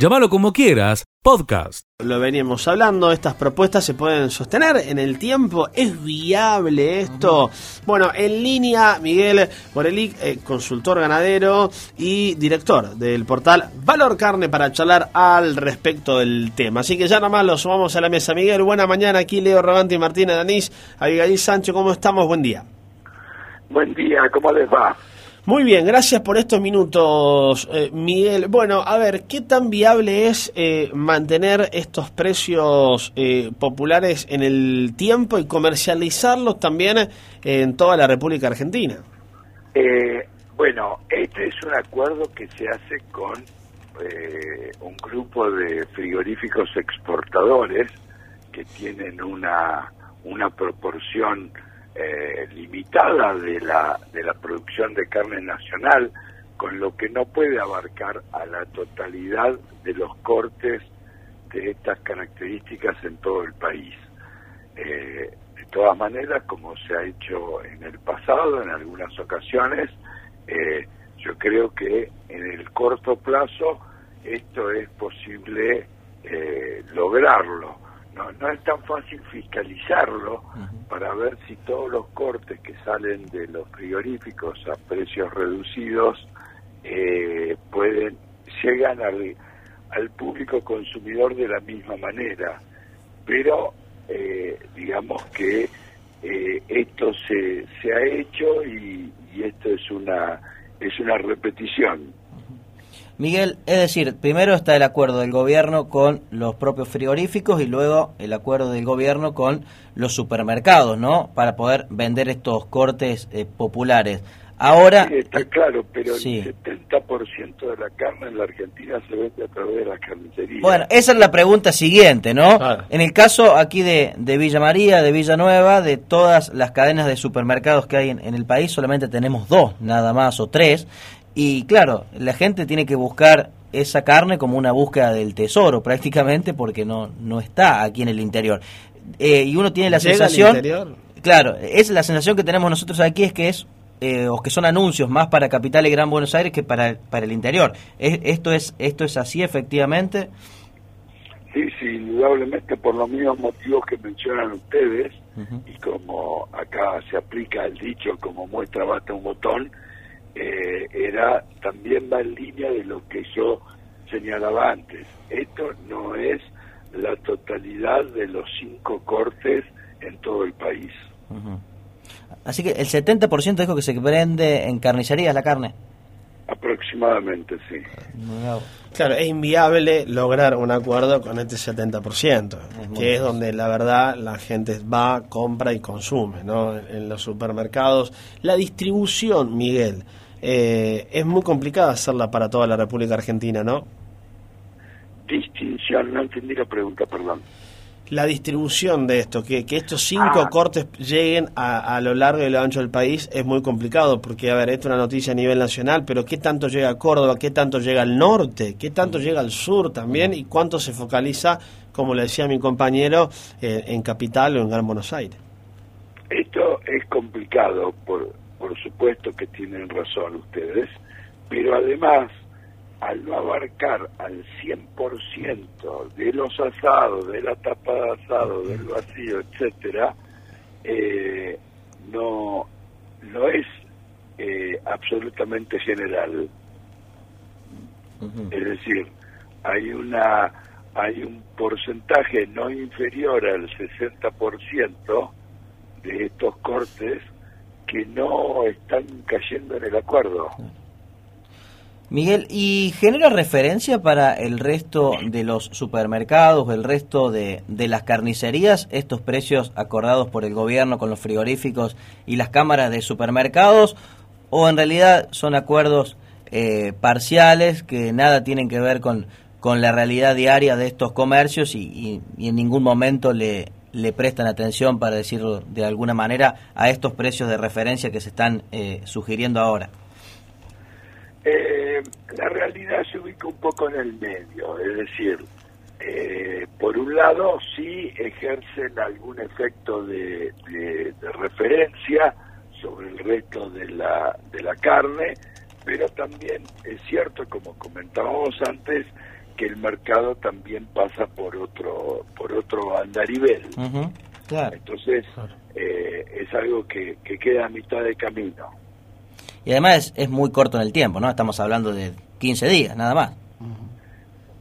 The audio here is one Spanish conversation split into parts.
Llámalo como quieras, podcast. Lo veníamos hablando, estas propuestas se pueden sostener en el tiempo, ¿es viable esto? Bueno, en línea, Miguel Borelic, eh, consultor ganadero y director del portal Valor Carne para charlar al respecto del tema. Así que ya nomás lo sumamos a la mesa. Miguel, buena mañana, aquí Leo Rogante y Martina Danís, Abigail Sancho, ¿cómo estamos? Buen día. Buen día, ¿cómo les va? Muy bien, gracias por estos minutos, eh, Miguel. Bueno, a ver, ¿qué tan viable es eh, mantener estos precios eh, populares en el tiempo y comercializarlos también en toda la República Argentina? bueno, este es un acuerdo que se hace con un grupo de frigoríficos exportadores que tienen una, una proporción eh, limitada de la, de la producción de carne nacional, con lo que no puede abarcar a la totalidad de los cortes de estas características en todo el país. Eh, de todas maneras, como se ha hecho en el pasado, en algunas ocasiones, eh, yo creo que en el corto plazo esto es posible lograrlo no, es tan fácil fiscalizarlo para ver si todos los cortes que salen de los frigoríficos a precios reducidos eh, pueden llegan al, al público consumidor de la misma manera. Pero eh, digamos que eh, esto se, se ha hecho y, y esto es una es una repetición. Miguel, es decir, primero está el acuerdo del gobierno con los propios frigoríficos y luego el acuerdo del gobierno con los supermercados, ¿no? Para poder vender estos cortes eh, populares. Ahora... Sí, está claro, pero el 70% de la carne en la Argentina se vende a través de las carnicerías. Bueno, esa es la pregunta siguiente, ¿no? En el caso aquí de, de, Villa María, de Villanueva, de todas las cadenas de supermercados que hay en, en el país, solamente tenemos dos, nada más, o tres. Y claro, la gente tiene que buscar esa carne como una búsqueda del tesoro prácticamente porque no, no está aquí en el interior. Eh, y uno tiene la sensación... Claro, es la sensación que tenemos nosotros aquí es que es eh, o que son anuncios más para Capital y Gran Buenos Aires que para, para el interior. ¿Esto es esto es así efectivamente? Sí, sí, indudablemente por los mismos motivos que mencionan ustedes y como acá se aplica el dicho como muestra basta un botón, eh, era también va en línea de lo que yo señalaba antes. Esto no es la totalidad de los cinco cortes en todo el país. Así que el 70% dijo que se prende en carnicerías la carne. Aproximadamente, sí. Claro, es inviable lograr un acuerdo con este 70%, que es donde la verdad la gente va, compra y consume, ¿no? En los supermercados. La distribución, Miguel, eh, es muy complicada hacerla para toda la República Argentina, ¿no? Distinción, no entendí la pregunta, perdón. La distribución de esto, que, que estos cinco ah. cortes lleguen a, a, lo largo y lo ancho del país es muy complicado, porque, a ver, esto es una noticia a nivel nacional, pero ¿qué tanto llega a Córdoba? ¿Qué tanto llega al norte? ¿Qué tanto llega al sur también? ¿Y cuánto se focaliza, como le decía mi compañero, eh, en Capital o en Gran Buenos Aires? Esto es complicado por por supuesto que tienen razón ustedes, pero además, al no abarcar al 100% de los asados, de la tapa de asado, del vacío, etcétera, eh, no, no es eh, absolutamente general. Es decir, hay una hay un porcentaje no inferior al 60% de estos cortes que no están cayendo en el acuerdo. Miguel, ¿y genera referencia para el resto de los supermercados, el resto de, de, las carnicerías, estos precios acordados por el gobierno con los frigoríficos y las cámaras de supermercados? ¿O en realidad son acuerdos eh, parciales que nada tienen que ver con, con la realidad diaria de estos comercios y en ningún momento le, le prestan atención, para decirlo de alguna manera, a estos precios de referencia que se están eh, sugiriendo ahora? Eh, la realidad se ubica un poco en el medio, es decir, eh, por un lado sí ejercen algún efecto de, de, referencia sobre el resto de la, de la carne, pero también es cierto, como comentábamos antes, que el mercado también pasa por otro por otro andarivel. Entonces eh, es algo que, que, queda a mitad de camino. Y además es, muy corto en el tiempo, ¿no? Estamos hablando de 15 días, nada más.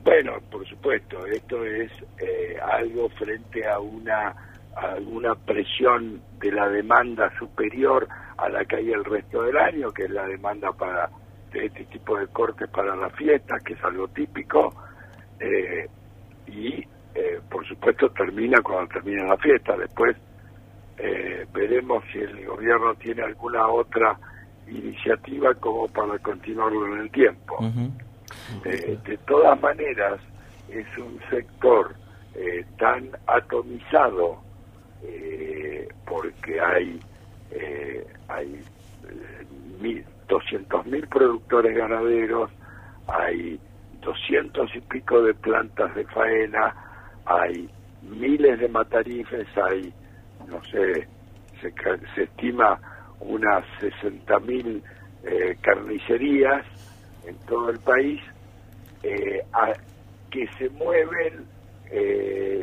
Bueno, por supuesto, esto es eh, algo frente a una a una presión de la demanda superior a la que hay el resto del año, que es la demanda para de este tipo de cortes para la fiesta, que es algo típico, eh, y eh, por supuesto termina cuando termina la fiesta. Después eh, veremos si el gobierno tiene alguna otra iniciativa como para continuarlo en el tiempo. de todas maneras, es un sector tan atomizado porque hay hay 200.000 productores ganaderos, hay 200 y pico de plantas de faena, hay miles de matarifes, hay, no sé, se, estima unas 60.000 eh, carnicerías en todo el país eh, que se mueven eh,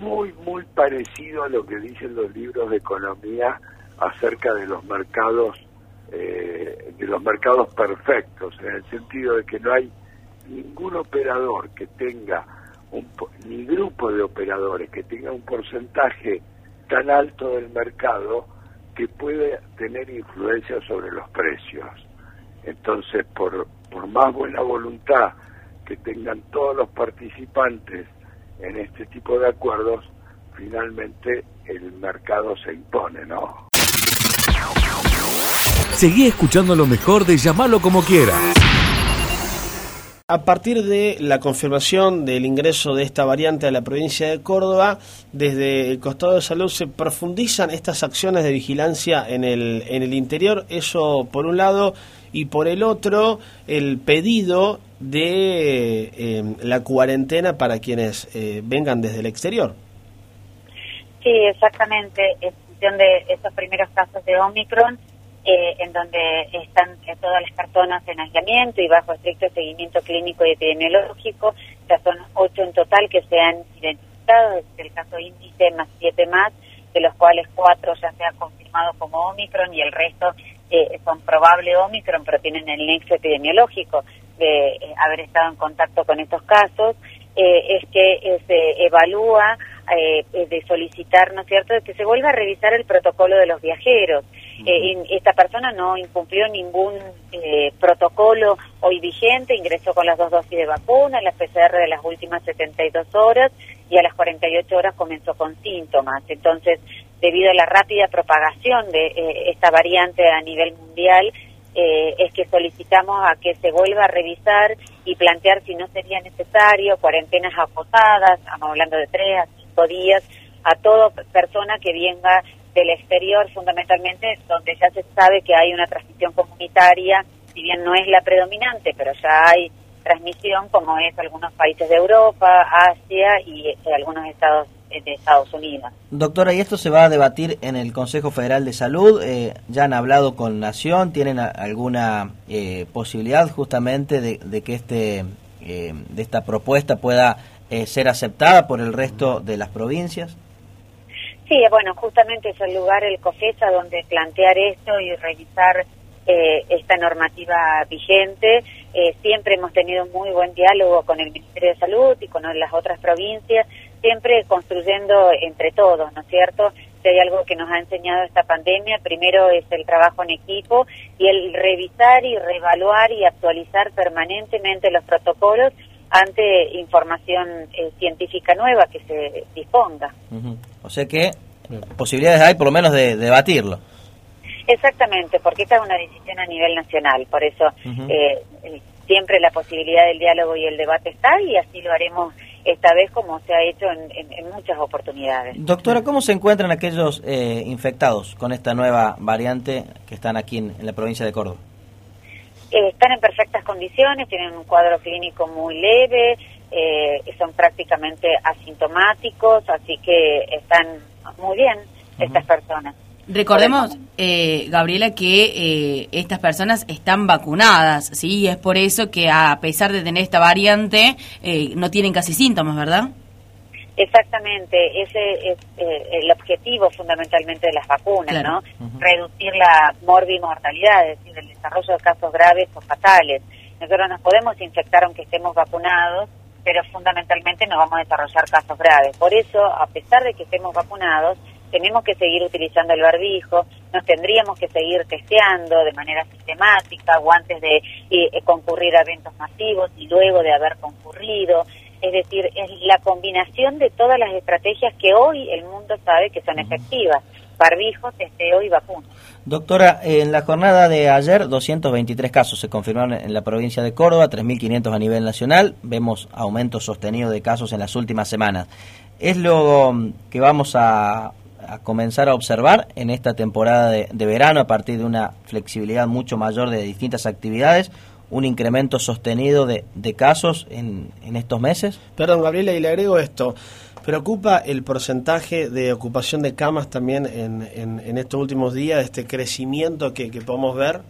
muy, muy parecido a lo que dicen los libros de economía acerca de los mercados eh, de los mercados perfectos, en el sentido de que no hay ningún operador que tenga, un, ni grupo de operadores que tenga un porcentaje tan alto del mercado que puede tener influencia sobre los precios. Entonces, por, por más buena voluntad que tengan todos los participantes en este tipo de acuerdos, finalmente el mercado se impone, ¿no? Seguí escuchando lo mejor de llamarlo como quieras. A partir de la confirmación del ingreso de esta variante a la provincia de Córdoba, desde el costado de salud se profundizan estas acciones de vigilancia en el, en el interior, eso por un lado, y por el otro, el pedido de eh, la cuarentena para quienes eh, vengan desde el exterior. Sí, exactamente. En función de esos primeros casos de Omicron, eh, en donde están eh, todas las personas en aislamiento y bajo estricto seguimiento clínico y epidemiológico. Ya son ocho en total que se han identificado, es el caso índice más siete más, de los cuales cuatro ya se han confirmado como Omicron y el resto eh, son probable Omicron, pero tienen el nexo epidemiológico de haber estado en contacto con estos casos. es que se evalúa de solicitar, ¿no es cierto?, que se vuelva a revisar el protocolo de los viajeros. Eh, esta persona no incumplió ningún eh, protocolo hoy vigente, ingresó con las dos dosis de vacuna, la PCR de las últimas 72 horas y a las 48 horas comenzó con síntomas. Entonces, debido a la rápida propagación de eh, esta variante a nivel mundial, es que solicitamos a que se vuelva a revisar y plantear si no sería necesario cuarentenas acotadas, estamos hablando de tres a cinco días, a toda persona que venga del exterior fundamentalmente, donde ya se sabe que hay una transmisión comunitaria, si bien no es la predominante, pero ya hay transmisión como es algunos países de Europa, Asia y eh, algunos estados eh, de Estados Unidos. Doctora, ¿y esto se va a debatir en el Consejo Federal de Salud? Eh, ¿Ya han hablado con Nación? ¿Tienen alguna posibilidad justamente de, que este de esta propuesta pueda ser aceptada por el resto de las provincias? Sí, bueno, justamente es el lugar, el COFESA, donde plantear esto y revisar eh, esta normativa vigente. Eh, siempre hemos tenido muy buen diálogo con el Ministerio de Salud y con las otras provincias, siempre construyendo entre todos, ¿no es cierto? Si hay algo que nos ha enseñado esta pandemia, primero es el trabajo en equipo y el revisar y reevaluar y actualizar permanentemente los protocolos ante información eh, científica nueva que se disponga. O sea que posibilidades hay por lo menos de, debatirlo. Exactamente, porque esta es una decisión a nivel nacional, por eso eh, siempre la posibilidad del diálogo y el debate está y así lo haremos esta vez como se ha hecho en, muchas oportunidades. Doctora, ¿cómo se encuentran aquellos eh, infectados con esta nueva variante que están aquí en la provincia de Córdoba? Eh, están en perfectas condiciones, tienen un cuadro clínico muy leve, eh, son prácticamente asintomáticos, así que están muy bien estas personas. Recordemos, eh, Gabriela, que eh, estas personas están vacunadas, ¿sí? Y es por eso que a pesar de tener esta variante, eh, no tienen casi síntomas, ¿verdad? Exactamente, ese es el objetivo fundamentalmente de las vacunas, ¿no? Reducir la morbimortalidad, es decir, el desarrollo de casos graves o fatales. Nosotros nos podemos infectar aunque estemos vacunados, pero fundamentalmente no vamos a desarrollar casos graves. Por eso, a pesar de que estemos vacunados, tenemos que seguir utilizando el barbijo, nos tendríamos que seguir testeando de manera sistemática o antes de eh, concurrir a eventos masivos y luego de haber concurrido. Es decir, es la combinación de todas las estrategias que hoy el mundo sabe que son efectivas. Barbijo, testeo y vacuna. Doctora, en la jornada de ayer 223 casos se confirmaron en la provincia de Córdoba, 3.500 a nivel nacional. Vemos aumento sostenido de casos en las últimas semanas. Es lo que vamos a a comenzar a observar en esta temporada de, verano a partir de una flexibilidad mucho mayor de distintas actividades, un incremento sostenido de, casos en, en, estos meses? Perdón, Gabriela, y le agrego esto. ¿Preocupa el porcentaje de ocupación de camas también en, en, estos últimos días, este crecimiento que, que podemos ver?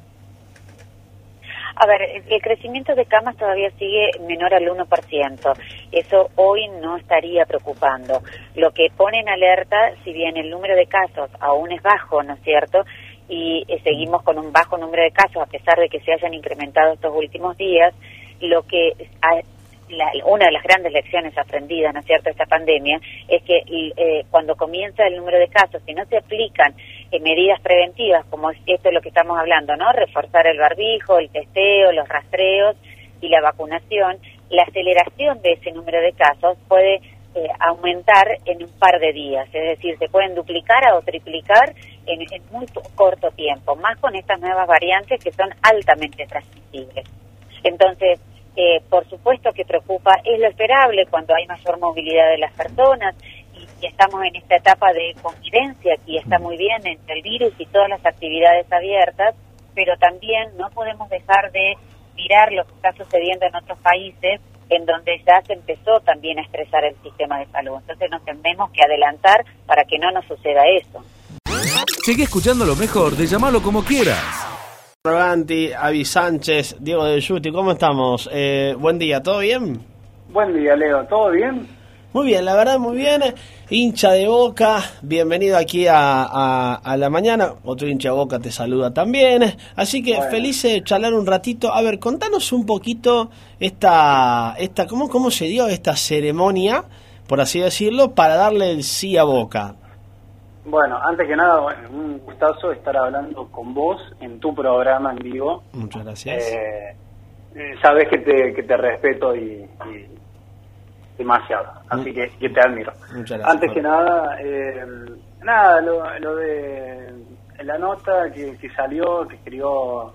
A ver, el crecimiento de camas todavía sigue menor al 1%. Eso hoy no estaría preocupando. Lo que pone en alerta, si bien el número de casos aún es bajo, ¿no es cierto? Y eh, seguimos con un bajo número de casos a pesar de que se hayan incrementado estos últimos días, lo que una de las grandes lecciones aprendidas, ¿no es cierto?, esta pandemia, es que eh, cuando comienza el número de casos, si no se aplican eh, medidas preventivas, como esto es lo que estamos hablando, ¿no?, reforzar el barbijo, el testeo, los rastreos y la vacunación, la aceleración de ese número de casos puede eh, aumentar en un par de días, es decir, se pueden duplicar o triplicar en, en muy corto tiempo, más con estas nuevas variantes que son altamente transmisibles. Entonces, eh, por supuesto que preocupa, es lo esperable cuando hay mayor movilidad de las personas y, estamos en esta etapa de convivencia, aquí está muy bien entre el virus y todas las actividades abiertas, pero también no podemos dejar de mirar lo que está sucediendo en otros países en donde ya se empezó también a estresar el sistema de salud. Entonces nos tenemos que adelantar para que no nos suceda eso. Sigue escuchando lo mejor de llamarlo como quieras. Roganti, Avi Sánchez, Diego de Yuti, ¿cómo estamos? Eh, buen día, ¿todo bien? Buen día, Leo, ¿todo bien? Muy bien, la verdad, muy bien. Hincha de boca, bienvenido aquí a, la mañana. Otro hincha de boca te saluda también. Así que feliz de charlar un ratito. A ver, contanos un poquito esta, esta ¿cómo, cómo se dio esta ceremonia, por así decirlo, para darle el sí a boca. Bueno, antes que nada, un gustazo estar hablando con vos en tu programa en vivo. Muchas gracias. Eh, eh, sabes que te, que te respeto y, demasiado, así que, que, te admiro. Muchas gracias. Antes que nada, eh, nada, lo, de la nota que, que salió, que escribió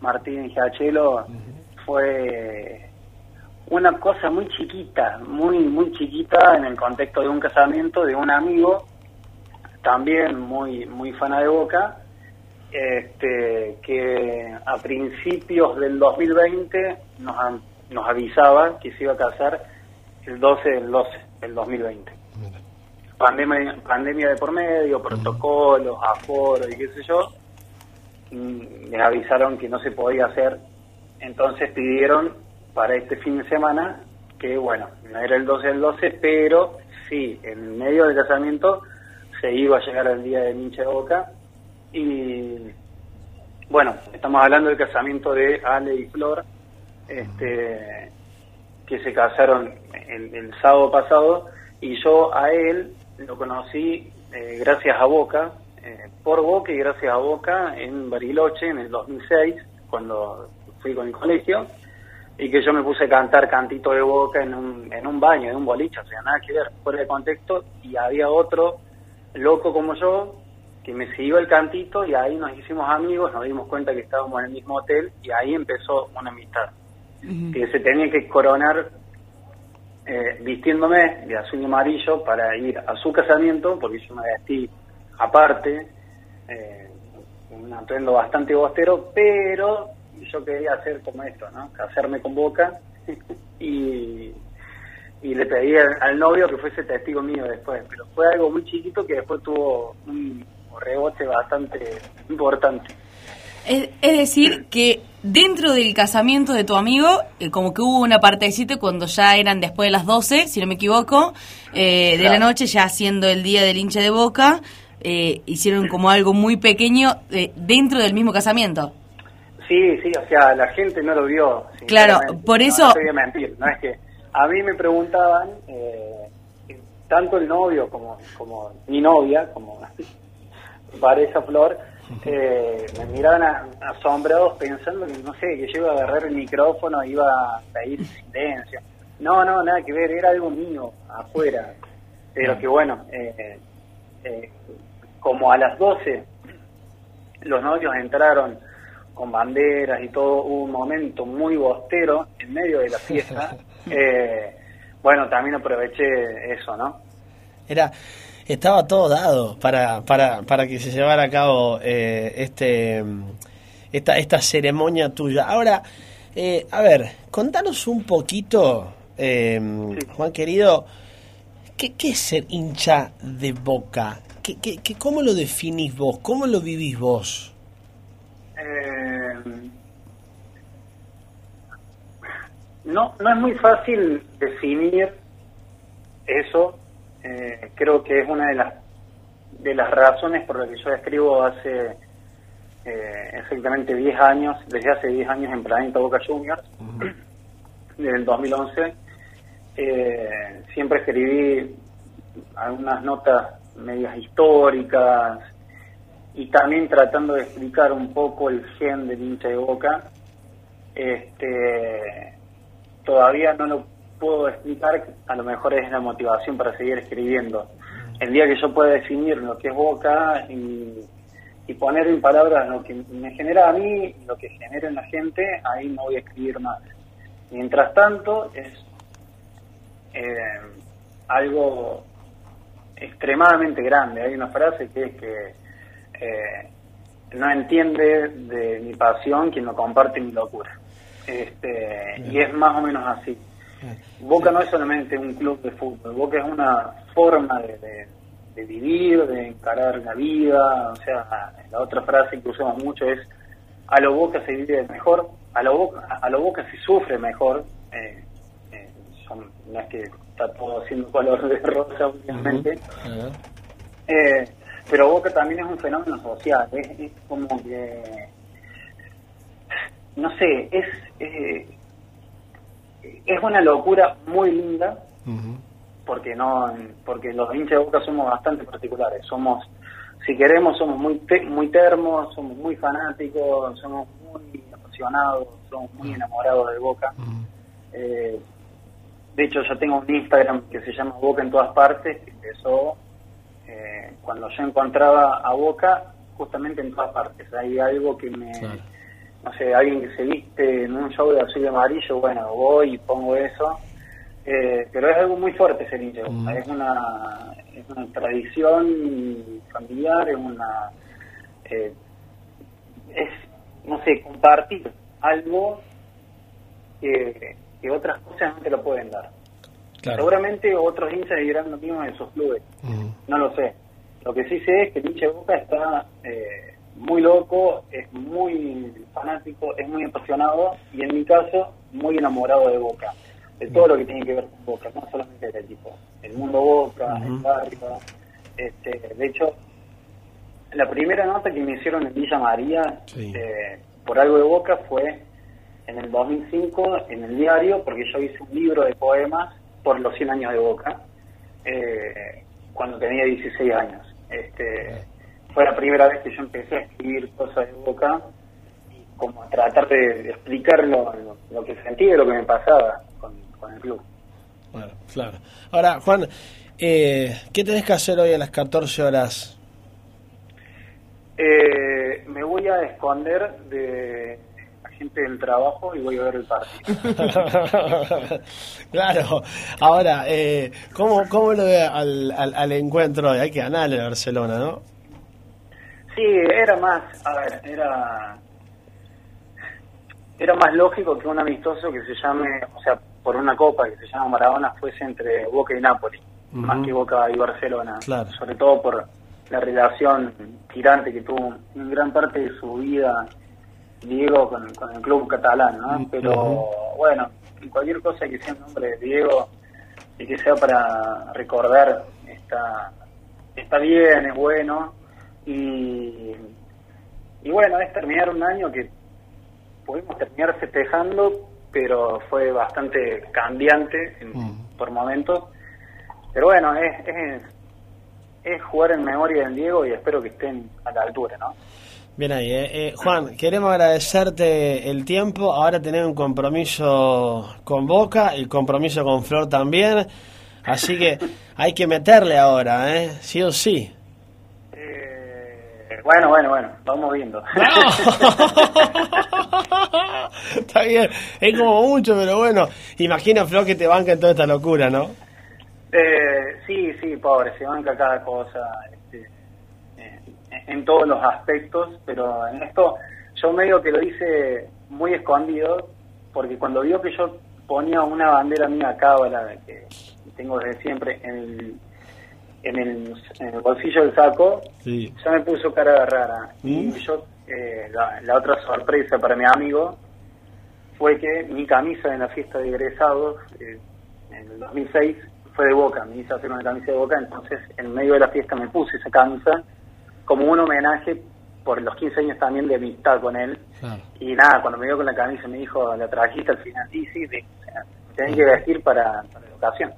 Martín Giachelo, fue una cosa muy chiquita, muy, muy chiquita en el contexto de un casamiento de un amigo también muy muy fana de Boca, este, que a principios del 2020 nos, nos avisaba que se iba a casar el 12 del 12 del 2020. Pandemia, pandemia de por medio, protocolos, aforos y qué sé yo, les avisaron que no se podía hacer, entonces pidieron para este fin de semana que, bueno, no era el 12 del 12, pero sí, en medio del casamiento se iba a llegar al día de hincha de Boca. Y bueno, estamos hablando del casamiento de Ale y Flor, este, que se casaron el, sábado pasado, y yo a él lo conocí eh, gracias a Boca, eh, por Boca y gracias a Boca en Bariloche en el 2006, cuando fui con el colegio, y que yo me puse a cantar cantito de Boca en un, en un baño, en un boliche, o sea, nada que ver, fuera de contexto, y había otro loco como yo, que me siguió el cantito y ahí nos hicimos amigos, nos dimos cuenta que estábamos en el mismo hotel y ahí empezó una amistad. Que se tenía que coronar eh, vistiéndome de azul y amarillo para ir a su casamiento, porque yo me vestí aparte, eh, un atuendo bastante bostero, pero yo quería hacer como esto, ¿no? Casarme con boca y y le pedí al, novio que fuese testigo mío después, pero fue algo muy chiquito que después tuvo un, rebote bastante importante. Es, decir, que dentro del casamiento de tu amigo, eh, como que hubo una partecita cuando ya eran después de las 12, si no me equivoco, eh, de la noche, ya siendo el día del hincha de boca, eh, hicieron como algo muy pequeño dentro del mismo casamiento. Sí, sí, o sea, la gente no lo vio. Claro, por eso... No, mentir, no es que a mí me preguntaban, tanto el novio como, como mi novia, como Vanessa Flor, eh, me miraban asombrados pensando que, no sé, que yo iba a agarrar el micrófono e iba a pedir silencio. No, no, nada que ver, era algo mío, afuera. Pero que bueno, eh, eh, como a las 12 los novios entraron con banderas y todo, hubo un momento muy bostero en medio de la fiesta. bueno, también aproveché eso, ¿no? Era estaba todo dado para, para, para que se llevara a cabo eh, este esta, esta ceremonia tuya. Ahora, eh, a ver, contanos un poquito, eh, Juan querido, ¿qué, ¿qué, es ser hincha de boca? ¿Qué, qué, qué, ¿Cómo lo definís vos? ¿Cómo lo vivís vos? no, no es muy fácil definir eso eh, creo que es una de las de las razones por las que yo escribo hace eh, exactamente 10 años, desde hace 10 años en Planeta Boca Juniors, desde el 2011. Eh, siempre escribí algunas notas medias históricas y también tratando de explicar un poco el gen del hincha de Boca. Este, todavía no lo puedo explicar, a lo mejor es la motivación para seguir escribiendo. El día que yo pueda definir lo que es Boca y, poner en palabras lo que me genera a mí, lo que genera en la gente, ahí no voy a escribir más. Mientras tanto, es eh, algo extremadamente grande. Hay una frase que es que eh, no entiende de mi pasión quien no comparte mi locura. Este, y es más o menos así. Boca no es solamente un club de fútbol, Boca es una forma de, vivir, de encarar la vida, o sea, la otra frase que usamos mucho es a lo Boca se vive mejor, a lo Boca, a lo boca se sufre mejor, eh, eh, no es que está todo haciendo color de rosa últimamente, eh, pero Boca también es un fenómeno social, es, como que, no sé, es es una locura muy linda, porque no porque los hinchas de Boca somos bastante particulares. Somos, si queremos, somos muy muy termos, somos muy fanáticos, somos muy apasionados, somos muy enamorados de Boca. Eh, de hecho, yo tengo un Instagram que se llama Boca en todas partes, que empezó eh, cuando yo encontraba a Boca justamente en todas partes. Hay algo que me no sé, alguien que se viste en un show de azul y amarillo, bueno, voy y pongo eso. Eh, pero es algo muy fuerte ser hincha. Es, una, es una tradición familiar, es una. Eh, es, no sé, compartir algo que, que otras cosas no te lo pueden dar. Seguramente otros hinchas dirán lo mismo en esos clubes. No lo sé. Lo que sí sé es que el hincha de Boca está. Eh, muy loco, es muy fanático, es muy apasionado y en mi caso muy enamorado de Boca, de todo lo que tiene que ver con Boca, no solamente del equipo, el mundo Boca, el barrio. Este, de hecho, la primera nota que me hicieron en Villa María eh, por algo de Boca fue en el 2005 en el diario, porque yo hice un libro de poemas por los 100 años de Boca, eh, cuando tenía 16 años. Este, fue la primera vez que yo empecé a escribir cosas de boca y como a tratar de explicar lo, que sentía y lo que me pasaba con, el club. Bueno, claro. Ahora, Juan, eh, ¿qué tenés que hacer hoy a las 14 horas? Eh, me voy a esconder de la gente del trabajo y voy a ver el partido. claro. Ahora, eh, ¿cómo, ¿cómo lo ve al, al, al encuentro? Hay que ganarle a Barcelona, ¿no? Sí, era más, a ver, era era más lógico que un amistoso que se llame, o sea, por una copa que se llama Maradona fuese entre Boca y Nápoles, más que Boca y Barcelona, sobre todo por la relación tirante que tuvo en gran parte de su vida Diego con, el club catalán, ¿no? Pero bueno, cualquier cosa que sea un nombre de Diego y que sea para recordar está, está bien, es bueno y, y bueno, es terminar un año que pudimos terminar festejando, pero fue bastante cambiante mm. por momentos. Pero bueno, es, es, es jugar en memoria de Diego y espero que estén a la altura, ¿no? Bien ahí, eh, eh, Juan, queremos agradecerte el tiempo. Ahora tenés un compromiso con Boca, el compromiso con Flor también. Así que hay que meterle ahora, ¿eh? Sí o sí. Eh, bueno, bueno, bueno, vamos viendo. Está bien, es como mucho, pero bueno, imagina Flor que te banca en toda esta locura, ¿no? Eh, sí, sí, pobre, se banca cada cosa en todos los aspectos, pero en esto yo medio que lo hice muy escondido, porque cuando vio que yo ponía una bandera mía cábala que tengo desde siempre en el, en el, bolsillo del saco, ya me puso cara rara. Y ¿Mm? yo, eh, la, otra sorpresa para mi amigo fue que mi camisa en la fiesta de egresados eh, en el 2006 fue de Boca, me hice hacer una camisa de Boca, entonces en medio de la fiesta me puse esa camisa como un homenaje por los 15 años también de amistad con él. Y nada, cuando me vio con la camisa me dijo, la trajiste al final, sí, sí, de, que vestir para, la ocasión.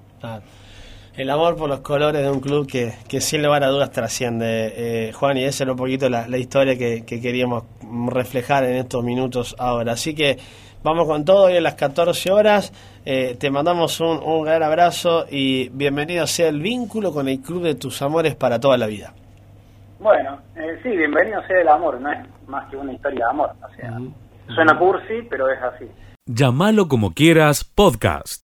El amor por los colores de un club que, que sin lugar a dudas trasciende, eh, Juan, y esa era un poquito la, historia que, queríamos reflejar en estos minutos ahora. Así que vamos con todo, hoy a las 14 horas, eh, te mandamos un, un gran abrazo y bienvenido sea el vínculo con el club de tus amores para toda la vida. Bueno, eh, sí, bienvenido sea el amor, no es más que una historia de amor. O sea, suena cursi, pero es así. Llámalo como quieras, podcast.